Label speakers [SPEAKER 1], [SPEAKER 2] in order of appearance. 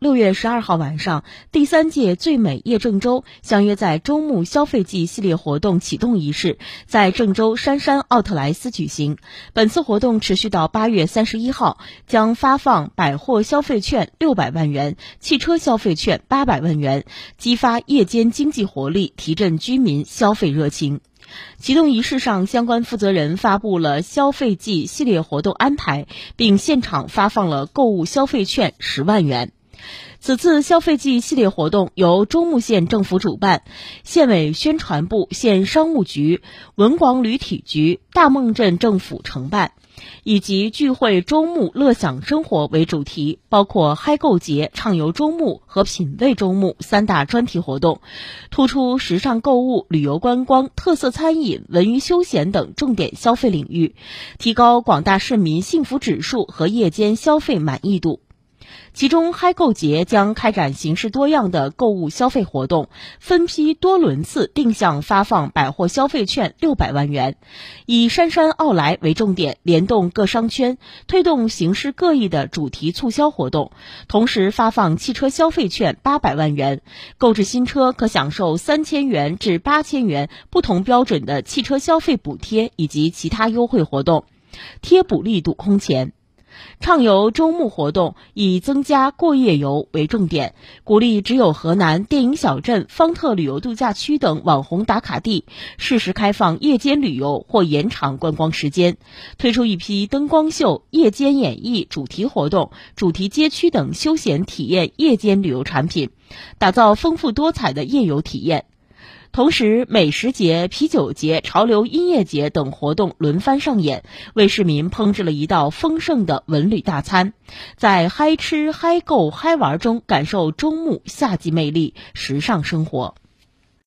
[SPEAKER 1] 六月十二号晚上，第三届最美夜郑州相约在周末消费季系列活动启动仪式在郑州杉杉奥特莱斯举行。本次活动持续到八月三十一号，将发放百货消费券六百万元、汽车消费券八百万元，激发夜间经济活力，提振居民消费热情。启动仪式上，相关负责人发布了消费季系列活动安排，并现场发放了购物消费券十万元。此次消费季系列活动由中牟县政府主办，县委宣传部、县商务局、文广旅体局、大孟镇政府承办，以及聚会周末乐享生活为主题，包括嗨购节、畅游周末和品味周末三大专题活动，突出时尚购物、旅游观光、特色餐饮、文娱休闲等重点消费领域，提高广大市民幸福指数和夜间消费满意度。其中，嗨购节将开展形式多样的购物消费活动，分批多轮次定向发放百货消费券六百万元，以杉杉奥莱为重点，联动各商圈，推动形式各异的主题促销活动。同时，发放汽车消费券八百万元，购置新车可享受三千元至八千元不同标准的汽车消费补贴以及其他优惠活动，贴补力度空前。畅游周末活动以增加过夜游为重点，鼓励只有河南电影小镇、方特旅游度假区等网红打卡地适时开放夜间旅游或延长观光时间，推出一批灯光秀、夜间演绎、主题活动、主题街区等休闲体验夜间旅游产品，打造丰富多彩的夜游体验。同时，美食节、啤酒节、潮流音乐节等活动轮番上演，为市民烹制了一道丰盛的文旅大餐，在嗨吃、嗨购、嗨玩中感受中牟夏季魅力、时尚生活。